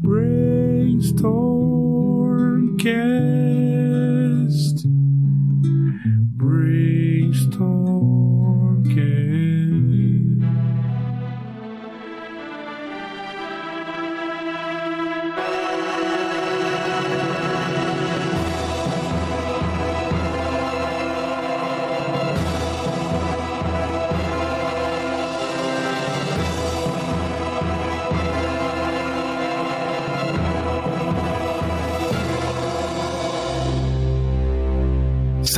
Brainstormcast.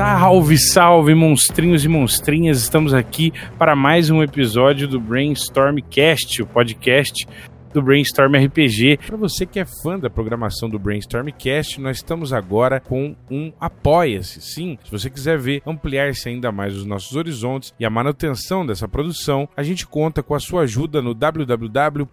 Salve, salve, monstrinhos e monstrinhas! Estamos aqui para mais um episódio do Brainstormcast, o podcast do Brainstorm RPG. Para você que é fã da programação do Brainstormcast, nós estamos agora com um Apoia-se. Sim, se você quiser ver ampliar-se ainda mais os nossos horizontes e a manutenção dessa produção, a gente conta com a sua ajuda no www.apoia.c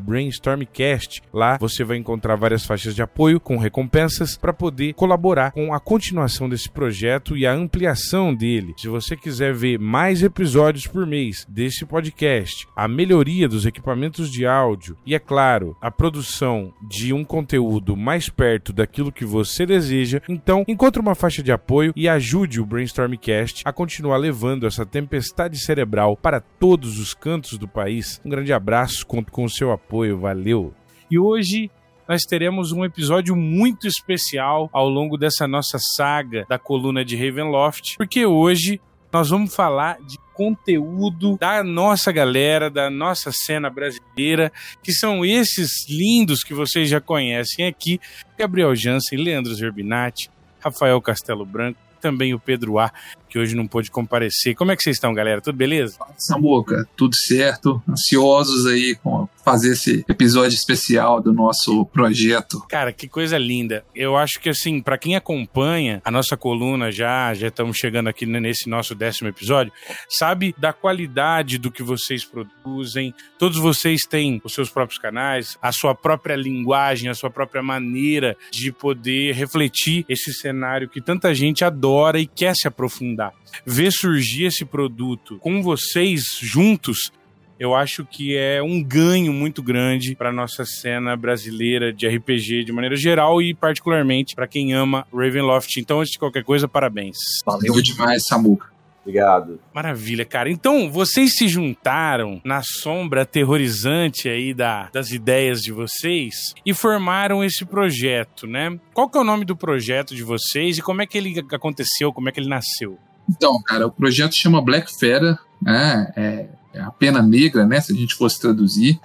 brainstormcast. Lá você vai encontrar várias faixas de apoio com recompensas para poder colaborar com a continuação desse projeto e a ampliação dele. Se você quiser ver mais episódios por mês desse podcast, a melhoria dos equipamentos equipamentos de áudio e, é claro, a produção de um conteúdo mais perto daquilo que você deseja, então encontre uma faixa de apoio e ajude o Brainstormcast a continuar levando essa tempestade cerebral para todos os cantos do país. Um grande abraço, conto com o seu apoio, valeu! E hoje nós teremos um episódio muito especial ao longo dessa nossa saga da coluna de Ravenloft, porque hoje nós vamos falar de conteúdo da nossa galera, da nossa cena brasileira, que são esses lindos que vocês já conhecem aqui: Gabriel Jansen, Leandro Zerbinati, Rafael Castelo Branco, também o Pedro A, que hoje não pôde comparecer. Como é que vocês estão, galera? Tudo beleza? Samuca, tudo certo. Ansiosos aí com fazer esse episódio especial do nosso projeto. Cara, que coisa linda. Eu acho que assim, para quem acompanha a nossa coluna já, já estamos chegando aqui nesse nosso décimo episódio, sabe da qualidade do que vocês produzem. Todos vocês têm os seus próprios canais, a sua própria linguagem, a sua própria maneira de poder refletir esse cenário que tanta gente adora e quer se aprofundar ver surgir esse produto com vocês juntos eu acho que é um ganho muito grande para nossa cena brasileira de RPG de maneira geral e particularmente para quem ama Ravenloft. Então, antes de qualquer coisa, parabéns. Valeu demais, Samuca. Obrigado. Maravilha, cara. Então, vocês se juntaram na sombra aterrorizante aí da, das ideias de vocês e formaram esse projeto, né? Qual que é o nome do projeto de vocês e como é que ele aconteceu, como é que ele nasceu? Então, cara, o projeto chama Black Fera, né? É, é a pena negra, né? Se a gente fosse traduzir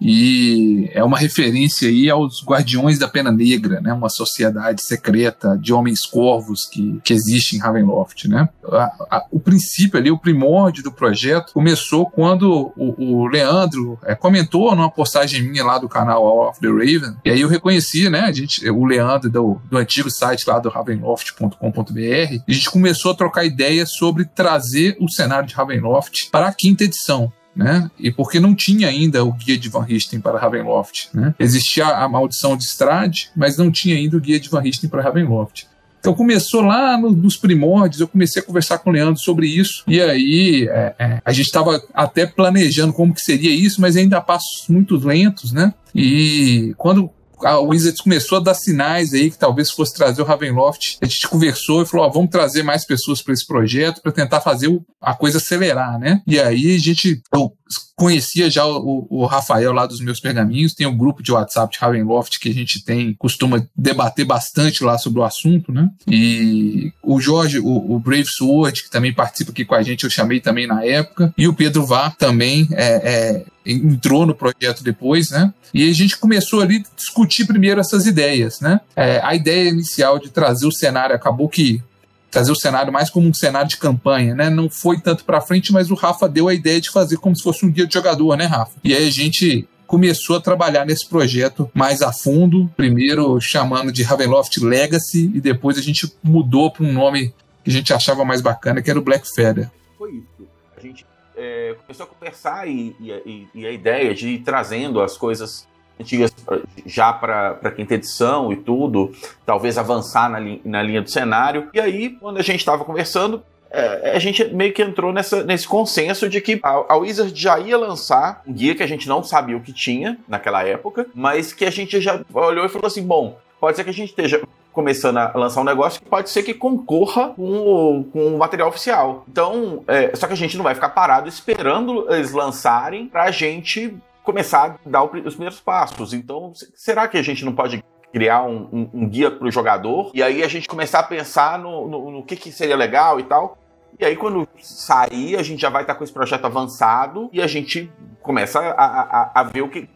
e é uma referência aí aos Guardiões da Pena Negra, né? Uma sociedade secreta de homens corvos que, que existe em Ravenloft, né? A, a, o princípio ali, o primórdio do projeto começou quando o, o Leandro é, comentou numa postagem minha lá do canal All of the Raven, e aí eu reconheci, né? A gente, o Leandro do, do antigo site lá do ravenloft.com.br, a gente começou a trocar ideias sobre trazer o cenário de Ravenloft para a quinta edição né? E porque não tinha ainda o guia de Van Richten para Ravenloft, né? Existia a maldição de Strade, mas não tinha ainda o guia de Van Richten para Ravenloft. Então começou lá no, nos primórdios, eu comecei a conversar com o Leandro sobre isso, e aí é, é, a gente estava até planejando como que seria isso, mas ainda passos muito lentos, né? E quando a Wizards começou a dar sinais aí que talvez fosse trazer o Ravenloft. A gente conversou e falou: ó, vamos trazer mais pessoas para esse projeto para tentar fazer a coisa acelerar, né? E aí a gente. Eu conhecia já o, o, Rafael lá dos meus pergaminhos, tem um grupo de WhatsApp de Ravenloft que a gente tem, costuma debater bastante lá sobre o assunto, né? E o Jorge, o, o Brave Sword, que também participa aqui com a gente, eu chamei também na época, e o Pedro Vá também é, é, entrou no projeto depois, né? E a gente começou ali a discutir primeiro essas ideias, né? É, a ideia inicial de trazer o cenário acabou que trazer o cenário mais como um cenário de campanha, né? Não foi tanto para frente, mas o Rafa deu a ideia de fazer como se fosse um guia de jogador, né, Rafa? E aí a gente começou a trabalhar nesse projeto mais a fundo, primeiro chamando de Ravenloft Legacy e depois a gente mudou para um nome que a gente achava mais bacana, que era o Black Feather. Foi isso. A gente é, começou a conversar e, e, e, a ideia de ir trazendo as coisas antigas já para a quinta edição e tudo, talvez avançar na, na linha do cenário. E aí, quando a gente estava conversando, é, a gente meio que entrou nessa, nesse consenso de que a, a Wizard já ia lançar um guia que a gente não sabia o que tinha naquela época, mas que a gente já olhou e falou assim: bom, pode ser que a gente esteja começando a lançar um negócio que pode ser que concorra com o, com o material oficial. Então, é, só que a gente não vai ficar parado esperando eles lançarem pra gente começar a dar os primeiros passos. Então, será que a gente não pode criar um, um, um guia para o jogador e aí a gente começar a pensar no, no, no que, que seria legal e tal? E aí, quando sair, a gente já vai estar com esse projeto avançado e a gente começa a, a, a ver o que,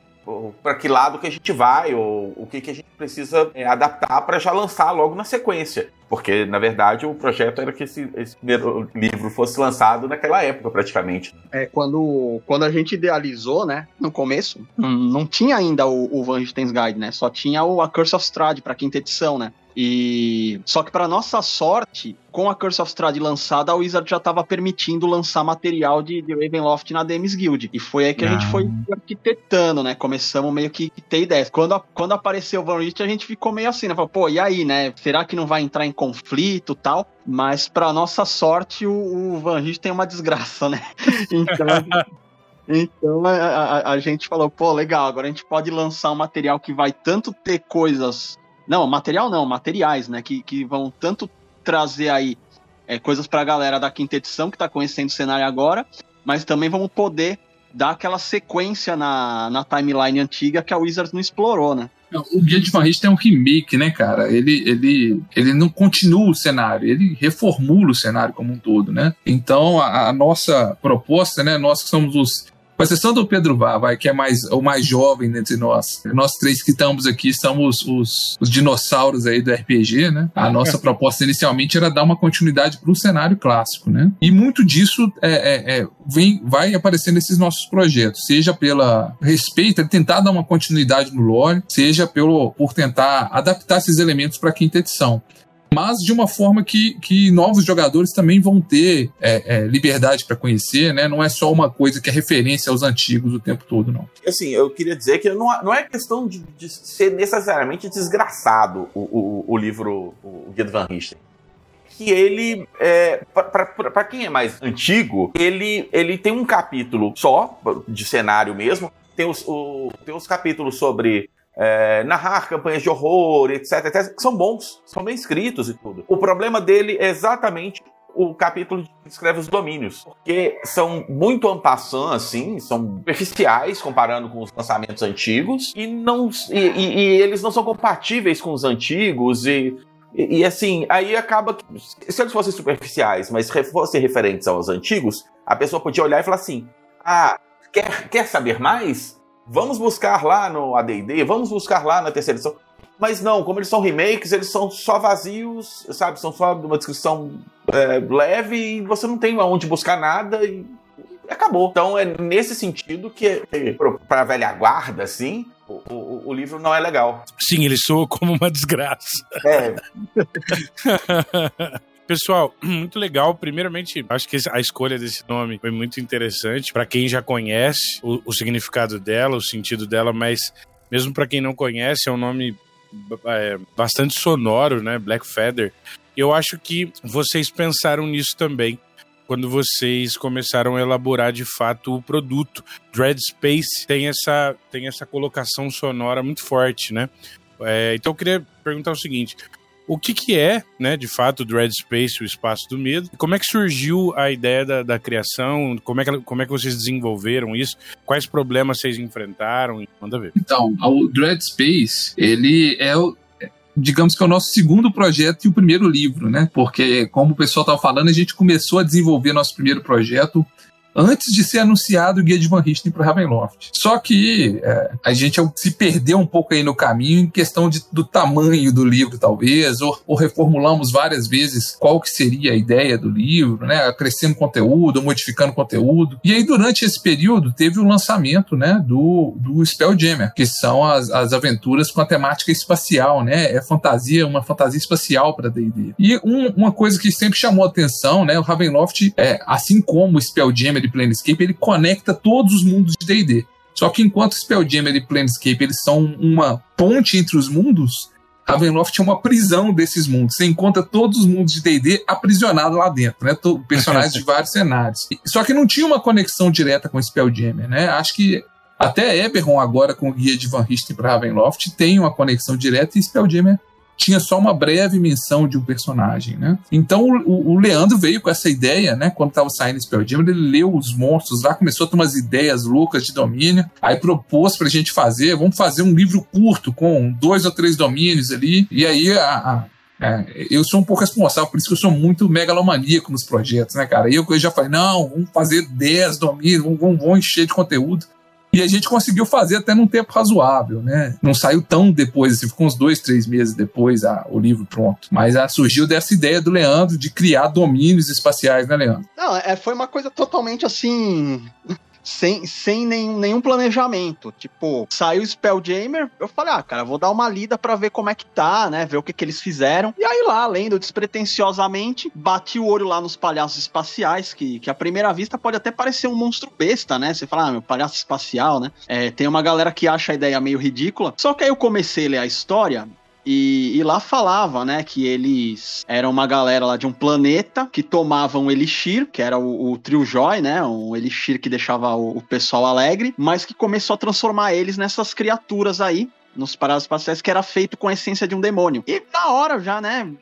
para que lado que a gente vai, ou o que, que a gente precisa é, adaptar para já lançar logo na sequência. Porque, na verdade, o projeto era que esse, esse, primeiro livro fosse lançado naquela época, praticamente. É, quando, quando a gente idealizou, né, no começo, não, não tinha ainda o, o Van Richtens Guide, né, só tinha o A Curse of Strahd para quinta edição, né. E só que para nossa sorte, com a Curse of Strahd lançada, a Wizard já estava permitindo lançar material de, de Ravenloft na DMs Guild. E foi aí que a gente foi ah. arquitetando, né? Começamos meio que, que ter ideias. Quando, quando apareceu o Van Richt, a gente ficou meio assim, né? Falou, pô, e aí, né? Será que não vai entrar em conflito tal? Mas para nossa sorte, o, o Van uma desgraça, né? Então. Então a, a, a, gente falou, pô, legal, agora a gente pode lançar um material que vai tanto ter coisas não, material não, materiais, né? Que, que vão tanto trazer aí é, coisas pra galera da quinta edição que tá conhecendo o cenário agora, mas também vamos poder dar aquela sequência na, na timeline antiga que a Wizards não explorou, né? O Guia de Van tem um remake, né, cara? Ele, ele, ele não continua o cenário, ele reformula o cenário como um todo, né? Então, a, a nossa proposta, né, nós que somos os com exceção do Pedro Vá, vai, que é mais, o mais jovem entre nós. Nós três que estamos aqui somos os, os dinossauros aí do RPG, né? A nossa proposta inicialmente era dar uma continuidade para o cenário clássico, né? E muito disso é, é, é, vem, vai aparecendo nesses nossos projetos, seja pela respeito, tentar dar uma continuidade no lore, seja pelo, por tentar adaptar esses elementos para a quinta edição mas de uma forma que, que novos jogadores também vão ter é, é, liberdade para conhecer, né? Não é só uma coisa que é referência aos antigos o tempo todo, não. Assim, eu queria dizer que não, não é questão de, de ser necessariamente desgraçado o, o, o livro, o Guia Van Richten que ele, é, para quem é mais antigo, ele, ele tem um capítulo só, de cenário mesmo, tem os, o, tem os capítulos sobre é, narrar campanhas de horror, etc, etc, que são bons, são bem escritos e tudo. O problema dele é exatamente o capítulo que descreve os domínios, porque são muito ampassant, assim, são superficiais comparando com os lançamentos antigos e não e, e, e eles não são compatíveis com os antigos e, e, e assim aí acaba que, se eles fossem superficiais, mas fossem referentes aos antigos, a pessoa podia olhar e falar assim: ah, quer quer saber mais? Vamos buscar lá no AD&D, vamos buscar lá na terceira edição. Mas não, como eles são remakes, eles são só vazios, sabe? São só uma descrição é, leve e você não tem aonde buscar nada e acabou. Então é nesse sentido que, para a velha guarda, assim, o, o, o, livro não é legal. Sim, ele soa como uma desgraça. É. Pessoal, muito legal. Primeiramente, acho que a escolha desse nome foi muito interessante para quem já conhece o, o, significado dela, o sentido dela, mas mesmo para quem não conhece, é um nome é, bastante sonoro, né? Black Feather. Eu acho que vocês pensaram nisso também quando vocês começaram a elaborar de fato o produto. Dread Space tem essa, tem essa colocação sonora muito forte, né? É, então eu queria perguntar o seguinte: o que, que é, né, de fato, o Dread Space, o Espaço do Medo? Como é que surgiu a ideia da, da criação? Como é, que, como é que vocês desenvolveram isso? Quais problemas vocês enfrentaram? Manda ver. Então, o Dread Space, ele é o, digamos que é o nosso segundo projeto e o primeiro livro, né? Porque, como o pessoal estava falando, a gente começou a desenvolver nosso primeiro projeto antes de ser anunciado o Guia de Van Richten para Ravenloft. Só que é, a gente se perdeu um pouco aí no caminho em questão de, do tamanho do livro, talvez, ou, ou, reformulamos várias vezes qual que seria a ideia do livro, né? Acrescendo conteúdo, modificando conteúdo. E aí, durante esse período, teve o lançamento né, do, do Spelljammer, que são as, as aventuras com a temática espacial, né? É fantasia, uma fantasia espacial para D&D. E um, uma coisa que sempre chamou a atenção, né? O Ravenloft, é, assim como o Spelljammer e Planescape, ele conecta todos os mundos de D&D. Só que enquanto Spelljammer e Planescape eles são uma ponte entre os mundos, Ravenloft é uma prisão desses mundos. Você encontra todos os mundos de D&D aprisionados lá dentro, né? Personagens de vários cenários. Só que não tinha uma conexão direta com Spelljammer, né? Acho que até Eberron agora com o guia de Van Richten para Ravenloft tem uma conexão direta e Spelljammer tinha só uma breve menção de um personagem, né? Então o, o Leandro veio com essa ideia, né? Quando estava saindo Spelljammer, ele leu os monstros lá, começou a ter umas ideias loucas de domínio, aí propôs pra gente fazer, vamos fazer um livro curto com dois ou três domínios ali, e aí a, a é, eu sou um pouco responsável, por isso que eu sou muito megalomaníaco nos projetos, né, cara? E eu, eu já falei, não, vamos fazer 10 domínios, vamos, vamos encher de conteúdo. E a gente conseguiu fazer até num tempo razoável, né? Não saiu tão depois, assim, ficou uns dois, três meses depois a, o livro pronto. Mas a, surgiu dessa ideia do Leandro de criar domínios espaciais, né, Leandro? Não, é, foi uma coisa totalmente assim sem, sem nenhum, nenhum planejamento. Tipo, saiu o Spelljammer, eu falei, ah, cara, vou dar uma lida para ver como é que tá, né? Ver o que, que eles fizeram. E aí lá, lendo despretensiosamente, bati o olho lá nos palhaços espaciais, que, que à primeira vista pode até parecer um monstro besta, né? Você fala, ah, meu palhaço espacial, né? É, tem uma galera que acha a ideia meio ridícula. Só que aí eu comecei a ler a história e, e, lá falava, né, que eles eram uma galera lá de um planeta que tomavam um elixir, que era o, o Trio Joy, né, um elixir que deixava o, o pessoal alegre, mas que começou a transformar eles nessas criaturas aí, nos paradas espaciais que era feito com a essência de um demônio. E na hora já, né?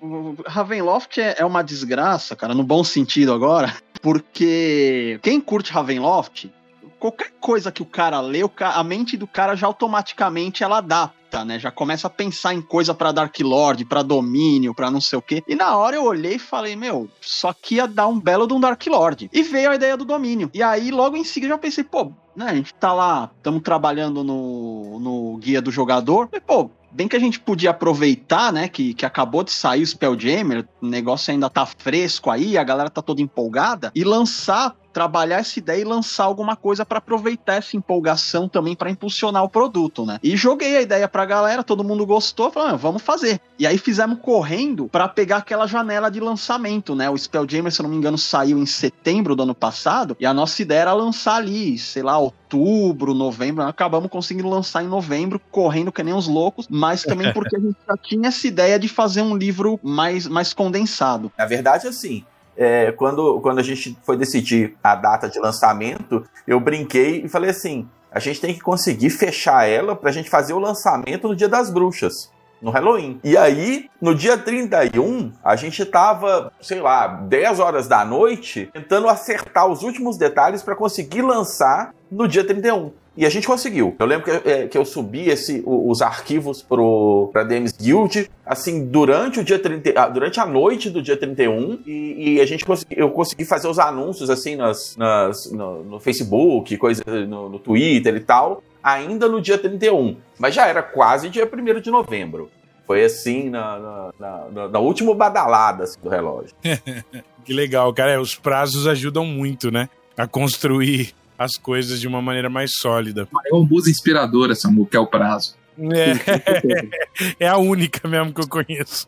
Ravenloft é, é uma desgraça, cara, no bom sentido agora, porque quem curte Ravenloft, qualquer coisa que o cara lê, a mente do cara já automaticamente ela dá né? Já começa a pensar em coisa para Dark Lord, para domínio, para não sei o quê. E na hora eu olhei e falei, meu, só que ia dar um belo de um Dark Lord. E veio a ideia do domínio. E aí logo em seguida eu já pensei, pô, né, a gente tá lá, estamos trabalhando no, no guia do jogador. E, pô, bem que a gente podia aproveitar, né, que, que acabou de sair o Spelljammer, o negócio ainda tá fresco aí, a galera tá toda empolgada, e lançar trabalhar essa ideia e lançar alguma coisa para aproveitar essa empolgação também para impulsionar o produto, né? E joguei a ideia pra galera, todo mundo gostou, falou, ah, vamos fazer. E aí fizemos correndo para pegar aquela janela de lançamento, né? O Spelljammer, se eu não me engano, saiu em setembro do ano passado, e a nossa ideia era lançar ali, sei lá, outubro, novembro, acabamos conseguindo lançar em novembro, correndo que nem uns loucos, mas também porque a gente já tinha essa ideia de fazer um livro mais, mais condensado. Na verdade, assim, é, quando, quando a gente foi decidir a data de lançamento, eu brinquei e falei assim: a gente tem que conseguir fechar ela pra gente fazer o lançamento no Dia das Bruxas. No Halloween. E aí, no dia 31, a gente tava, sei lá, 10 horas da noite, tentando acertar os últimos detalhes para conseguir lançar no dia 31. E a gente conseguiu. Eu lembro que, é, que eu subi esse, os arquivos pro, pra DMs Guild, assim, durante o dia 30, ah, durante a noite do dia 31, e, e a gente consegui, eu consegui fazer os anúncios, assim, nas, nas no, no, Facebook, coisa, no, no Twitter e tal, ainda no dia 31. Mas já era quase dia 1 de novembro. Foi assim, na, na, na, na última badalada assim, do relógio. que legal, cara. É, os prazos ajudam muito, né? A construir as coisas de uma maneira mais sólida. É uma musa inspiradora, Samu, que é o prazo. É, é a única mesmo que eu conheço.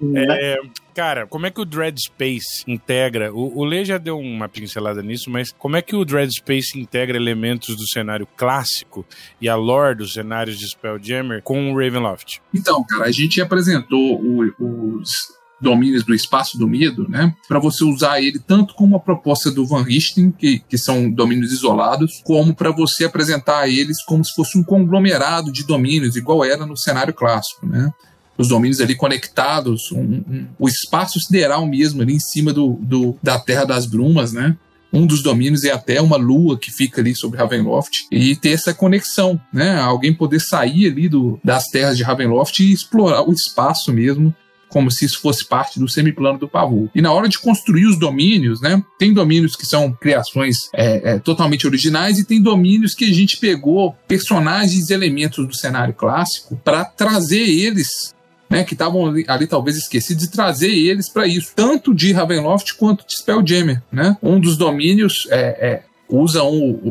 Né? É, cara, como é que o Dread Space integra? O, o Lê já deu uma pincelada nisso, mas como é que o Dread Space integra elementos do cenário clássico e a lore dos cenários de Spelljammer com o Ravenloft? Então, cara, a gente apresentou o, os domínios do espaço do medo, né? Para você usar ele tanto como a proposta do Van Richten, que, que são domínios isolados, como para você apresentar eles como se fosse um conglomerado de domínios, igual era no cenário clássico, né? Os domínios ali conectados, um, um, o espaço sideral mesmo ali em cima do, do, da Terra das Brumas, né? Um dos domínios é até uma lua que fica ali sobre Ravenloft e ter essa conexão, né? Alguém poder sair ali do, das terras de Ravenloft e explorar o espaço mesmo como se isso fosse parte do semiplano do pavô. E na hora de construir os domínios, né, tem domínios que são criações é, é, totalmente originais e tem domínios que a gente pegou personagens e elementos do cenário clássico para trazer eles né, que estavam ali, ali, talvez esquecidos, e trazer eles para isso, tanto de Ravenloft quanto de Spelljammer. Né? Um dos domínios é, é, usa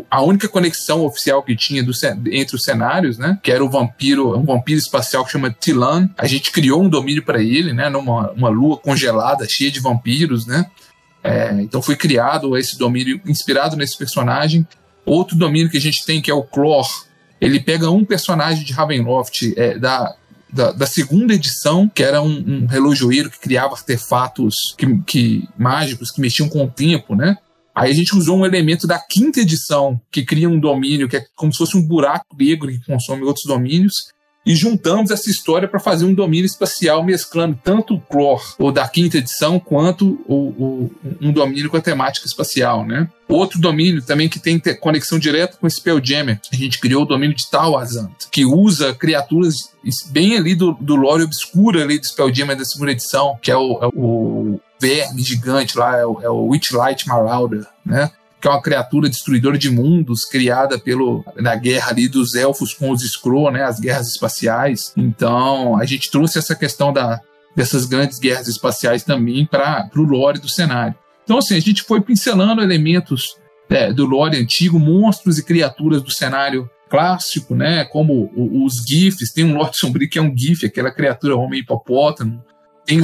a única conexão oficial que tinha do, entre os cenários, né? Que era o vampiro, um vampiro espacial que chama Tilan. A gente criou um domínio para ele, né? Numa uma lua congelada, cheia de vampiros, né? É, então foi criado esse domínio inspirado nesse personagem. Outro domínio que a gente tem que é o Clor. Ele pega um personagem de Ravenloft, é, da, da, da, segunda edição, que era um, um relojoeiro que criava artefatos que, que, mágicos que mexiam com o tempo, né? Aí a gente usou um elemento da quinta edição, que cria um domínio, que é como se fosse um buraco negro que consome outros domínios, e juntamos essa história para fazer um domínio espacial mesclando tanto o Clore, o da quinta edição, quanto o, o, um domínio com a temática espacial, né? Outro domínio também que tem conexão direta com Spelljammer, a gente criou o domínio de Talazant, que usa criaturas bem ali do, do lore obscuro ali do Spelljammer da segunda edição, que é o, é o verme gigante lá, é o, é o Witchlight Marauder, né? que é uma criatura destruidora de mundos criada pelo na guerra ali dos elfos com os Skrull, né, as guerras espaciais. Então, a gente trouxe essa questão da, dessas grandes guerras espaciais também para o lore do cenário. Então, assim, a gente foi pincelando elementos é, do lore antigo, monstros e criaturas do cenário clássico, né, como os GIFs, tem um Lorde Sombrio que é um GIF, aquela criatura homem hipopótamo, tem,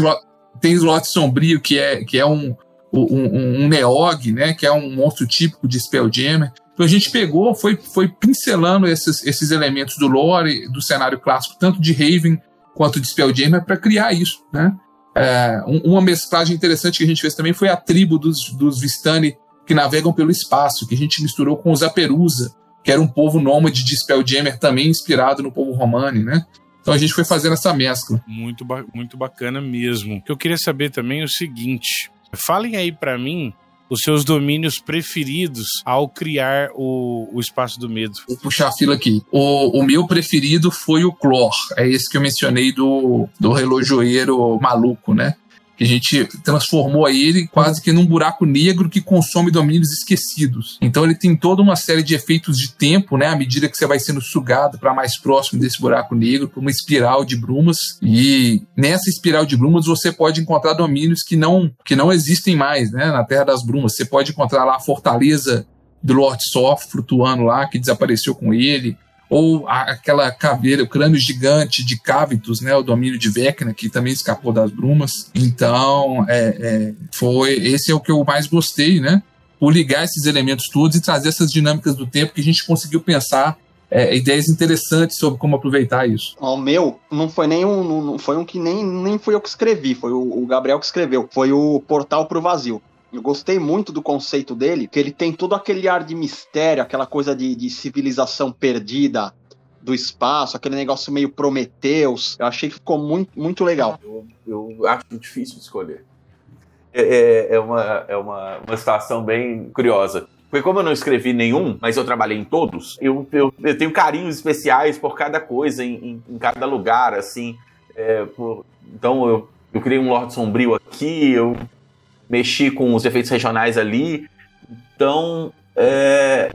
tem Lorde Sombrio que é, que é um, um, um Neog, né, que é um monstro típico de Spelljammer. Então a gente pegou, foi, foi pincelando esses, esses elementos do lore, do cenário clássico, tanto de Raven quanto de Spelljammer, para criar isso, né? É, uma mesclagem interessante que a gente fez também foi a tribo dos, dos Vistani que navegam pelo espaço, que a gente misturou com os Aperusa, que era um povo nômade de Spelljammer também inspirado no povo romani, né? Então a gente foi fazendo essa mescla. Muito, ba muito bacana mesmo. Eu queria saber também o seguinte: Falem aí para mim os seus domínios preferidos ao criar o, o Espaço do Medo. Vou puxar a fila aqui. O, o meu preferido foi o Clor. É esse que eu mencionei do, do relojoeiro maluco, né? Que a gente transformou ele quase que num buraco negro que consome domínios esquecidos. Então ele tem toda uma série de efeitos de tempo, né, à medida que você vai sendo sugado para mais próximo desse buraco negro, por uma espiral de brumas. E nessa espiral de brumas você pode encontrar domínios que não que não existem mais, né, na Terra das Brumas. Você pode encontrar lá a fortaleza do Lord Soft flutuando lá, que desapareceu com ele ou aquela caveira, o crânio gigante de Cavitus, né, o domínio de Vecna, que também escapou das brumas. Então, é, é, foi esse é o que eu mais gostei, né? Por ligar esses elementos todos e trazer essas dinâmicas do tempo que a gente conseguiu pensar é, ideias interessantes sobre como aproveitar isso. O meu não foi nem um, não foi um que nem, nem fui eu que escrevi, foi o, o Gabriel que escreveu. Foi o Portal pro Vazio. Eu gostei muito do conceito dele, que ele tem todo aquele ar de mistério, aquela coisa de, de civilização perdida do espaço, aquele negócio meio Prometeus. Eu achei que ficou muito, muito legal. Eu, eu acho difícil escolher. É, é, é, uma, é uma, uma situação bem curiosa. Porque como eu não escrevi nenhum, mas eu trabalhei em todos, eu, eu, eu tenho carinhos especiais por cada coisa, em, em, em cada lugar, assim. É, por, então eu, eu criei um Lorde Sombrio aqui, eu mexi com os efeitos regionais ali. Então, é,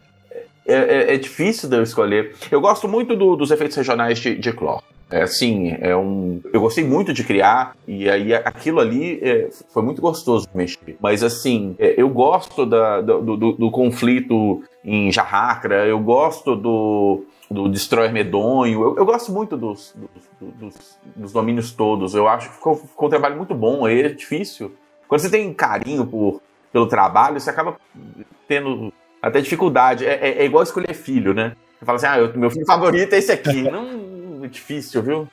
é, é, é difícil de eu escolher. Eu gosto muito do, dos efeitos regionais de, de Claw. É assim, é um. Eu gostei muito de criar, e aí aquilo ali é, foi muito gostoso mexer. Mas assim, é, eu gosto da, do, do, do, conflito em Jarracra, eu gosto do, do Destroyer Medonho, eu, eu gosto muito dos, dos, dos, dos, domínios todos. Eu acho que ficou, ficou um trabalho muito bom, é difícil quando você tem carinho por, pelo trabalho, você acaba tendo até dificuldade. É, é, é igual escolher filho, né? Você fala assim, ah, eu, meu filho favorito é esse aqui. Não, é difícil, viu?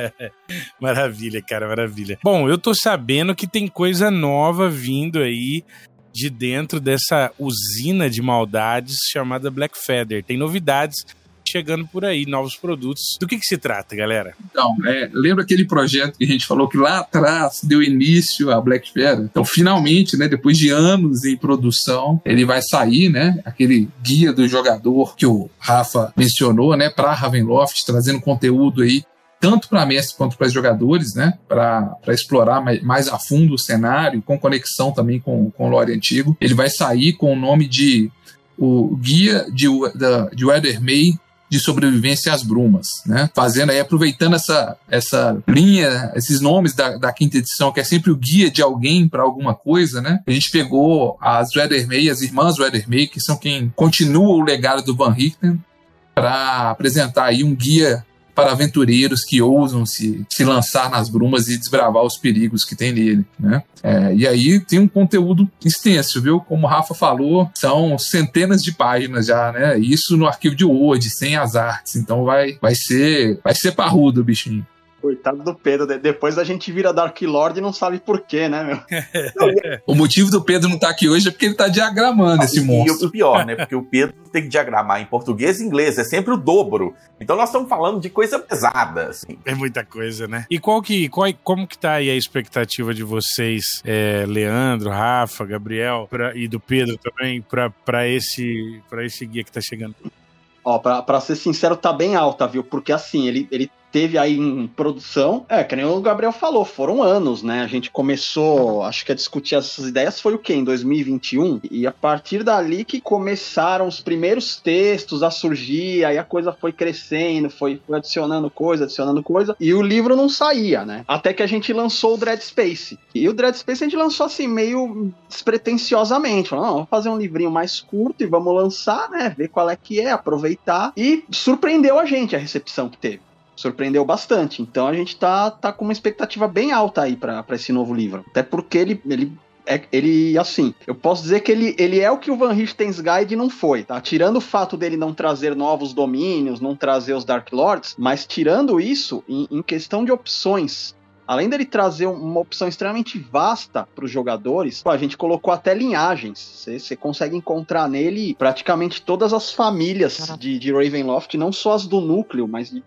maravilha, cara, maravilha. Bom, eu tô sabendo que tem coisa nova vindo aí de dentro dessa usina de maldades chamada Black Feather. Tem novidades chegando por aí, novos produtos. Do que, que se trata, galera? Então, é, lembra aquele projeto que a gente falou que lá atrás deu início a Black Feather? Então, finalmente, né, depois de anos em produção, ele vai sair, né? Aquele guia do jogador que o Rafa mencionou, né, para Ravenloft, trazendo conteúdo aí tanto para mestre quanto para jogadores, né? Para explorar mais, mais, a fundo o cenário, com conexão também com, com o lore antigo. Ele vai sair com o nome de o Guia de, de Weather May de sobrevivência às brumas, né? Fazendo aí, aproveitando essa, essa linha, esses nomes da, da quinta edição, que é sempre o guia de alguém para alguma coisa, né? A gente pegou as Weddermay, as irmãs Weddermay, que são quem continua o legado do Van Richten, para apresentar aí um guia para aventureiros que ousam se, se lançar nas brumas e desbravar os perigos que tem nele, né? É, e aí tem um conteúdo extenso, viu? Como o Rafa falou, são centenas de páginas já, né? Isso no arquivo de Word, sem as artes. Então vai, vai ser vai ser parrudo o bichinho. Coitado do Pedro, depois a gente vira Dark Lord e não sabe porquê, né, meu? o motivo do Pedro não estar tá aqui hoje é porque ele está diagramando esse monstro. E o pior, né? Porque o Pedro tem que diagramar em português e inglês, é sempre o dobro. Então nós estamos falando de coisa pesada, assim. É muita coisa, né? E qual que, qual, como que tá aí a expectativa de vocês, é, Leandro, Rafa, Gabriel pra, e do Pedro também, para esse, esse guia que está chegando? Ó, pra, pra ser sincero, tá bem alta, viu? Porque assim, ele, ele teve aí em produção, é, que nem o Gabriel falou, foram anos, né? A gente começou, acho que a discutir essas ideias foi o quê? Em 2021? E a partir dali que começaram os primeiros textos a surgir, aí a coisa foi crescendo, foi, adicionando coisa, adicionando coisa, e o livro não saía, né? Até que a gente lançou o Dread Space. E o Dread Space a gente lançou assim, meio despretensiosamente, falando, não, vamos fazer um livrinho mais curto e vamos lançar, né? Ver qual é que é, aproveitar. E surpreendeu a gente a recepção que teve surpreendeu bastante. Então a gente tá, tá com uma expectativa bem alta aí para esse novo livro. Até porque ele, ele é, ele, assim, eu posso dizer que ele, ele é o que o Van Richten's Guide não foi, tá? Tirando o fato dele não trazer novos domínios, não trazer os Dark Lords, mas tirando isso, em, em questão de opções, além dele trazer uma opção extremamente vasta para os jogadores, a gente colocou até linhagens. Você consegue encontrar nele praticamente todas as famílias de, de Ravenloft, não só as do núcleo, mas de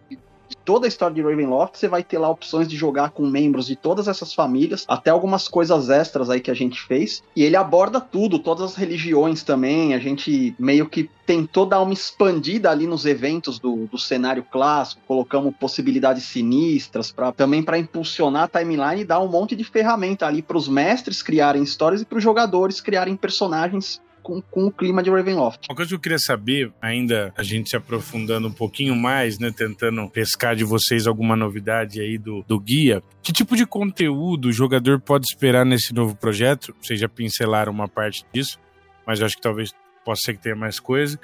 toda a história de Ravenloft, você vai ter lá opções de jogar com membros de todas essas famílias, até algumas coisas extras aí que a gente fez. E ele aborda tudo, todas as religiões também. A gente meio que tentou dar uma expandida ali nos eventos do, do cenário clássico, colocamos possibilidades sinistras para também para impulsionar a timeline e dar um monte de ferramenta ali para os mestres criarem histórias e para os jogadores criarem personagens com, com o clima de Ravenloft. Uma coisa que eu queria saber, ainda a gente se aprofundando um pouquinho mais, né, tentando pescar de vocês alguma novidade aí do, do guia, que tipo de conteúdo o jogador pode esperar nesse novo projeto? Vocês já pincelaram uma parte disso, mas eu acho que talvez possa ser que tenha mais coisa.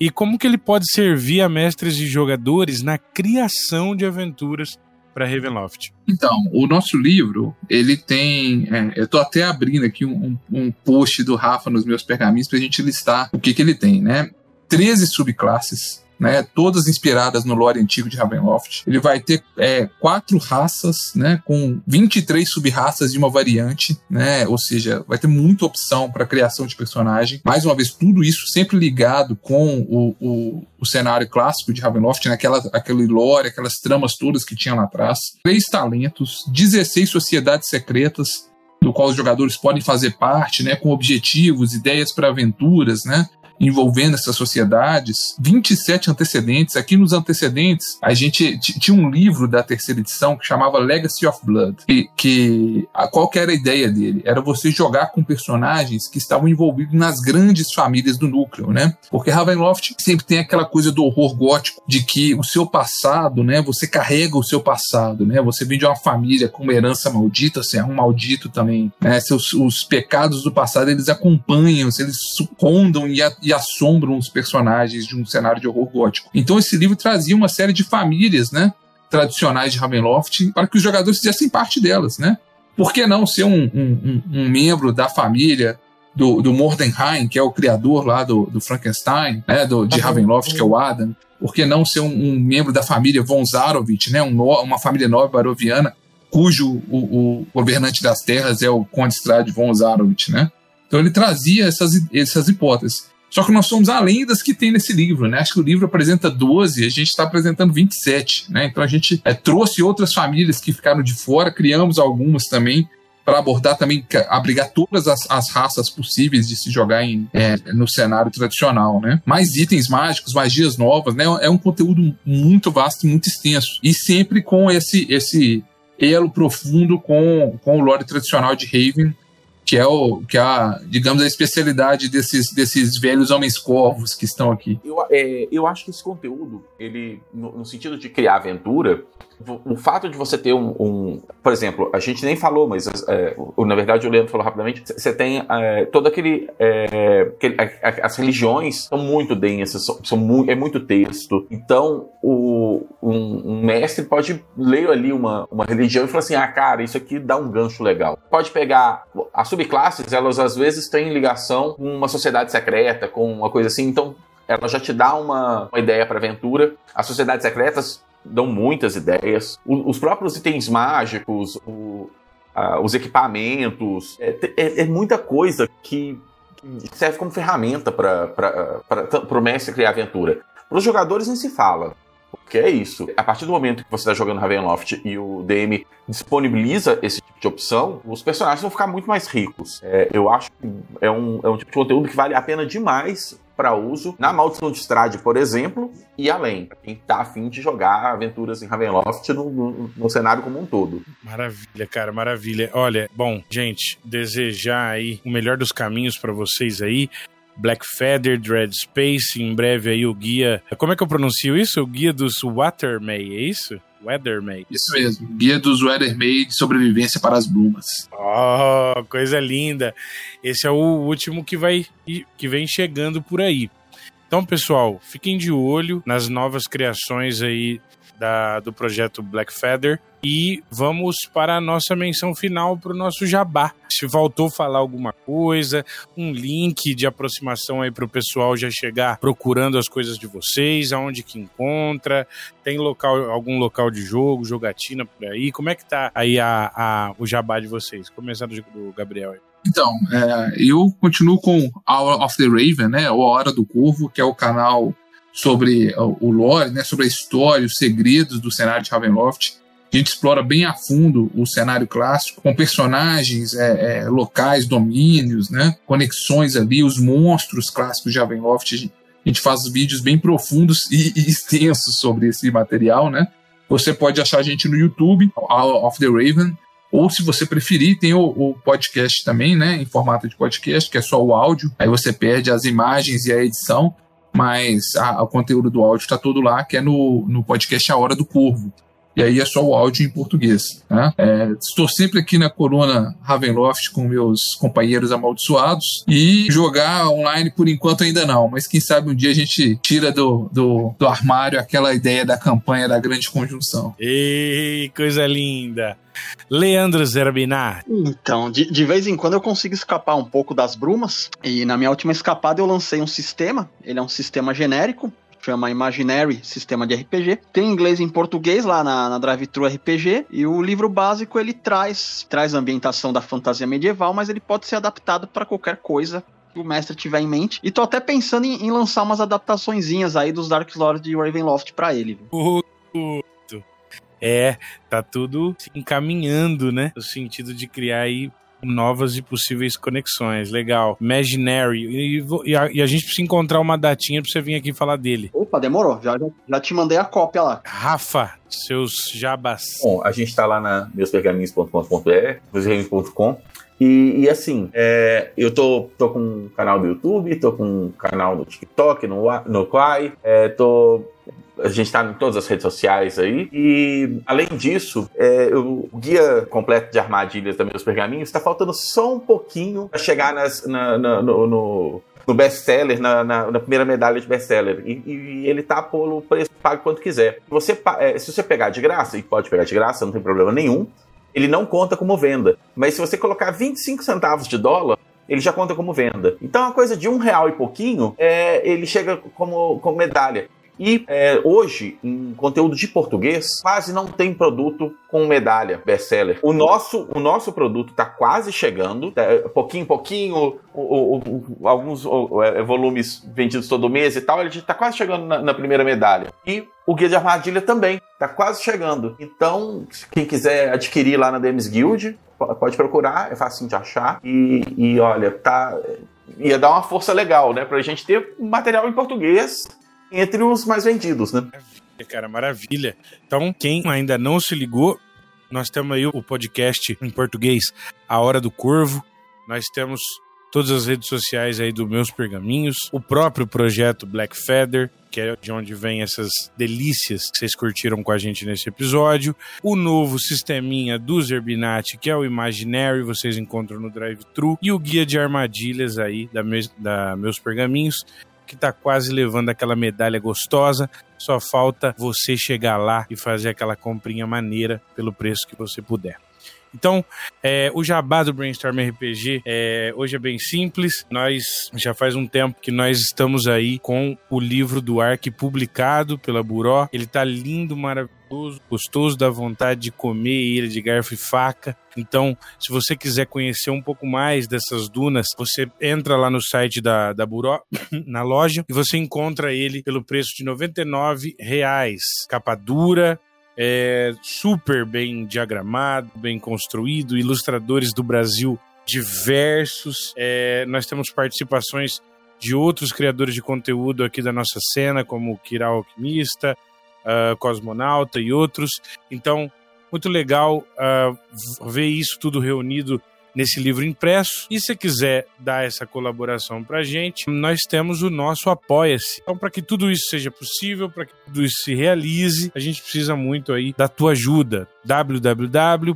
E como que ele pode servir a mestres e jogadores na criação de aventuras para Ravenloft? Então, o nosso livro, ele tem. É, eu estou até abrindo aqui um, um, post do Rafa nos meus pergaminhos para a gente listar o que, que ele tem, né? 13 subclasses, né, todas inspiradas no lore antigo de Ravenloft. Ele vai ter é, quatro raças, né, com 23 sub-raças de uma variante, né, ou seja, vai ter muita opção para criação de personagem. Mais uma vez, tudo isso sempre ligado com o, o, o cenário clássico de Ravenloft, né, aquela, aquele lore, aquelas tramas todas que tinha lá atrás. Três talentos, 16 sociedades secretas, do qual os jogadores podem fazer parte, né, com objetivos, ideias para aventuras, né, envolvendo essas sociedades, 27 antecedentes. Aqui nos antecedentes, a gente tinha um livro da terceira edição que chamava Legacy of Blood, que, que a, qual que era a ideia dele? Era você jogar com personagens que estavam envolvidos nas grandes famílias do núcleo, né? Porque Ravenloft sempre tem aquela coisa do horror gótico, de que o seu passado, né? Você carrega o seu passado, né? Você vem de uma família com uma herança maldita, você é um maldito também, né? Seus, os pecados do passado, eles acompanham, eles sucondam e, a, e assombram os personagens de um cenário de horror gótico. Então esse livro trazia uma série de famílias, né, tradicionais de Ravenloft para que os jogadores fizessem parte delas, né? Por que não ser um, um, um membro da família do, do Mordenheim, que é o criador lá do, do Frankenstein, né, do, de Ravenloft, que é o Adam? Por que não ser um, um membro da família von Zarovich, né, um, uma família nova baroviana, cujo o, o, governante das terras é o Conde Strade von Zarovich, né? Então ele trazia essas, essas hipóteses. Só que nós somos além das que tem nesse livro, né? Acho que o livro apresenta 12, a gente está apresentando 27, né? Então a gente é, trouxe outras famílias que ficaram de fora, criamos algumas também para abordar também, abrigar todas as, as, raças possíveis de se jogar em, é, no cenário tradicional, né? Mais itens mágicos, magias novas, né? É um conteúdo muito vasto e muito extenso. E sempre com esse, esse elo profundo com, com o lore tradicional de Raven, que é o que é a, digamos a especialidade desses, desses velhos homens corvos que estão aqui. Eu, é, eu acho que esse conteúdo, ele no, no sentido de criar aventura, o fato de você ter um, um, por exemplo, a gente nem falou, mas é, na verdade o Leandro falou rapidamente, você tem é, todo aquele, é, aquele, as religiões são muito densas, são, são muito, é muito texto, então o, um, um, mestre pode ler ali uma, uma religião e falar assim, ah cara, isso aqui dá um gancho legal. Pode pegar as subclasses, elas às vezes têm ligação com uma sociedade secreta, com uma coisa assim, então ela já te dá uma, uma ideia para aventura. As sociedades secretas dão muitas ideias. O, os próprios itens mágicos, o, a, os equipamentos, é, é, é, muita coisa que serve como ferramenta para o mestre criar aventura. Para os jogadores nem se fala. Porque é isso. A partir do momento que você está jogando Ravenloft e o DM disponibiliza esse tipo de opção, os personagens vão ficar muito mais ricos. É, eu acho que é um, é um tipo de conteúdo que vale a pena demais para uso na Maldição de Strade, por exemplo, e além, quem tá afim de jogar aventuras em Ravenloft no, no, no, cenário como um todo. Maravilha, cara, maravilha. Olha, bom, gente, desejar aí o melhor dos caminhos para vocês aí. Black Feather, Dread Space, em breve aí o guia. Como é que eu pronuncio isso? O guia dos Watermay, é isso? Weathermay. Isso mesmo, guia dos Weathermay de sobrevivência para as brumas. Oh, coisa linda. Esse é o último que vai que vem chegando por aí. Então, pessoal, fiquem de olho nas novas criações aí da, do projeto Black Feather. E vamos para a nossa menção final para o nosso jabá. Se faltou falar alguma coisa, um link de aproximação aí para o pessoal já chegar procurando as coisas de vocês, aonde que encontra, tem local, algum local de jogo, jogatina por aí. Como é que tá aí a, a o jabá de vocês? Começando do Gabriel aí. Então, é, eu continuo com Hour of the Raven, né? Ou A Hora do Corvo, que é o canal sobre o lore, né, sobre a história, os segredos do cenário de Ravenloft. A gente explora bem a fundo o cenário clássico, com personagens é, é, locais, domínios, né, conexões ali, os monstros clássicos de Ravenloft. A gente faz vídeos bem profundos e, e extensos sobre esse material, né? Você pode achar a gente no YouTube, Hour of the Raven, ou se você preferir, tem o, o, podcast também, né? Em formato de podcast, que é só o áudio. Aí você perde as imagens e a edição mas a, o conteúdo do áudio está todo lá, que é no, no podcast A Hora do Corvo. E aí é só o áudio em português. Né? É, estou sempre aqui na coluna Ravenloft com meus companheiros amaldiçoados e jogar online por enquanto ainda não, mas quem sabe um dia a gente tira do, do, do armário aquela ideia da campanha da grande conjunção. Ei, coisa linda! Leandro Zerbinar. Então, de, de vez em quando eu consigo escapar um pouco das brumas. E na minha última escapada eu lancei um sistema. Ele é um sistema genérico chama Imaginary Sistema de RPG. Tem inglês e em português lá na, na Drive-Thru RPG. E o livro básico ele traz, traz a ambientação da fantasia medieval, mas ele pode ser adaptado para qualquer coisa que o mestre tiver em mente. E tô até pensando em, em lançar umas adaptaçõezinhas aí dos Dark Lords de Ravenloft para ele. É, tá tudo se encaminhando, né? No sentido de criar aí novas e possíveis conexões. Legal. Imaginary. E, e, a, e, a, gente precisa encontrar uma datinha pra você vir aqui falar dele. Opa, demorou. Já, já te mandei a cópia lá. Rafa, seus jabas. Bom, a gente tá lá na meuspergaminhos.com.br, meuspergaminhos.com. E, e, assim, é, eu tô, tô com um canal do YouTube, tô com um canal no TikTok, no, no Quai, é, tô a gente está em todas as redes sociais aí. E, além disso, é, o guia completo de armadilhas também dos pergaminhos está faltando só um pouquinho para chegar nas, na, na, no, no, no best-seller, na, na, na, primeira medalha de best-seller. E, e, ele tá pelo preço pago quanto quiser. Você, é, se você pegar de graça, e pode pegar de graça, não tem problema nenhum, ele não conta como venda. Mas se você colocar 25 centavos de dólar, ele já conta como venda. Então, uma coisa de um real e pouquinho, é, ele chega como, como medalha. E é, hoje, em conteúdo de português, quase não tem produto com medalha best-seller. O nosso, o nosso produto está quase chegando, tá, pouquinho em pouquinho, o, o, o, alguns é, volumes vendidos todo mês e tal, ele está quase chegando na, na primeira medalha. E o Guia de Armadilha também, está quase chegando. Então, quem quiser adquirir lá na Demis Guild, pode procurar, é fácil de achar. E, e olha, tá ia dar uma força legal, né? Pra gente ter material em português entre os mais vendidos, né? Maravilha, cara, maravilha. Então, quem ainda não se ligou, nós temos aí o podcast em português A Hora do Corvo, Nós temos todas as redes sociais aí do Meus Pergaminhos, o próprio projeto Black Feather, que é de onde vem essas delícias que vocês curtiram com a gente nesse episódio, o novo sisteminha do Zerbinati, que é o Imaginary, vocês encontram no Drive-Thru, e o guia de armadilhas aí da, Meus, da Meus Pergaminhos, que tá quase levando aquela medalha gostosa. Só falta você chegar lá e fazer aquela comprinha maneira pelo preço que você puder. Então, é, o jabá do Brainstorm RPG é, hoje é bem simples. Nós já faz um tempo que nós estamos aí com o livro do Ark publicado pela Buró. Ele tá lindo, maravilhoso, gostoso, dá vontade de comer ele de garfo e faca. Então, se você quiser conhecer um pouco mais dessas dunas, você entra lá no site da, da Buró, na loja, e você encontra ele pelo preço de 99 reais. Capa dura, é super bem diagramado, bem construído, ilustradores do Brasil diversos. É, nós temos participações de outros criadores de conteúdo aqui da nossa cena, como Kiral Alquimista, uh, Cosmonauta e outros. Então, muito legal uh, ver isso tudo reunido nesse livro impresso. E se quiser dar essa colaboração para gente, nós temos o nosso Apoia-se. Então, para que tudo isso seja possível, para que tudo isso se realize, a gente precisa muito aí da tua ajuda. www.apoia.se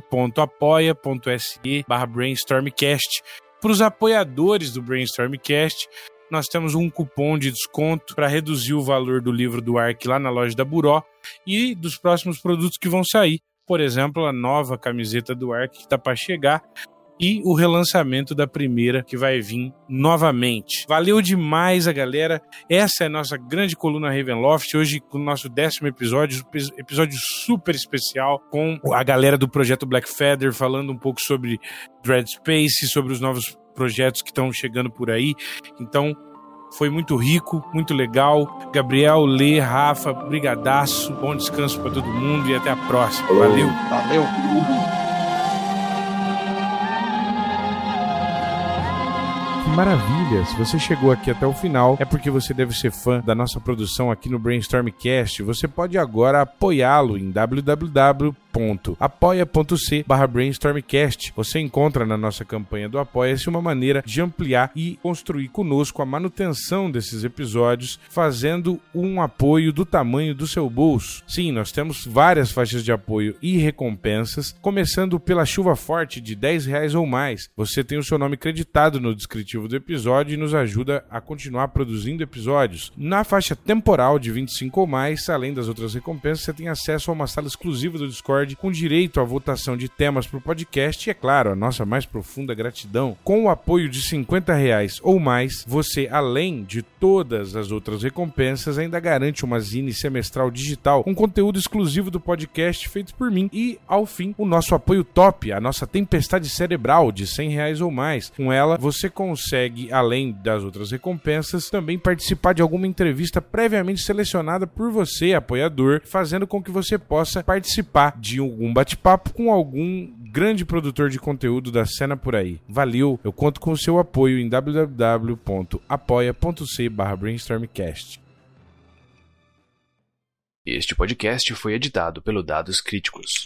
brainstormcast. Para os apoiadores do Brainstormcast, nós temos um cupom de desconto para reduzir o valor do livro do Ark lá na loja da Buró e dos próximos produtos que vão sair. Por exemplo, a nova camiseta do Ark que está para chegar e o relançamento da primeira que vai vir novamente. Valeu demais a galera. Essa é a nossa grande coluna Ravenloft. Hoje, com o nosso décimo episódio, episódio super especial com a galera do projeto Black Feather falando um pouco sobre Dread Space, sobre os novos projetos que estão chegando por aí. Então, foi muito rico, muito legal. Gabriel, Lê, Rafa, brigadaço. Bom descanso para todo mundo e até a próxima. Valeu. Valeu. Maravilha! Se você chegou aqui até o final, é porque você deve ser fã da nossa produção aqui no Brainstormcast. Você pode agora apoiá-lo em www apoia.c barra brainstormcast. Você encontra na nossa campanha do Apoia-se uma maneira de ampliar e construir conosco a manutenção desses episódios, fazendo um apoio do tamanho do seu bolso. Sim, nós temos várias faixas de apoio e recompensas, começando pela chuva forte de 10 reais ou mais. Você tem o seu nome creditado no descritivo do episódio e nos ajuda a continuar produzindo episódios. Na faixa temporal de 25 ou mais, além das outras recompensas, você tem acesso a uma sala exclusiva do Discord com direito à votação de temas para o podcast e, é claro, a nossa mais profunda gratidão. Com o apoio de 50 reais ou mais, você, além de todas as outras recompensas, ainda garante uma zine semestral digital com conteúdo exclusivo do podcast feito por mim e, ao fim, o nosso apoio top, a nossa tempestade cerebral de 100 reais ou mais. Com ela, você consegue, além das outras recompensas, também participar de alguma entrevista previamente selecionada por você, apoiador, fazendo com que você possa participar de de algum bate-papo com algum grande produtor de conteúdo da cena por aí. Valeu, eu conto com o seu apoio em www.apoia.c/brainstormcast. Este podcast foi editado pelo Dados Críticos.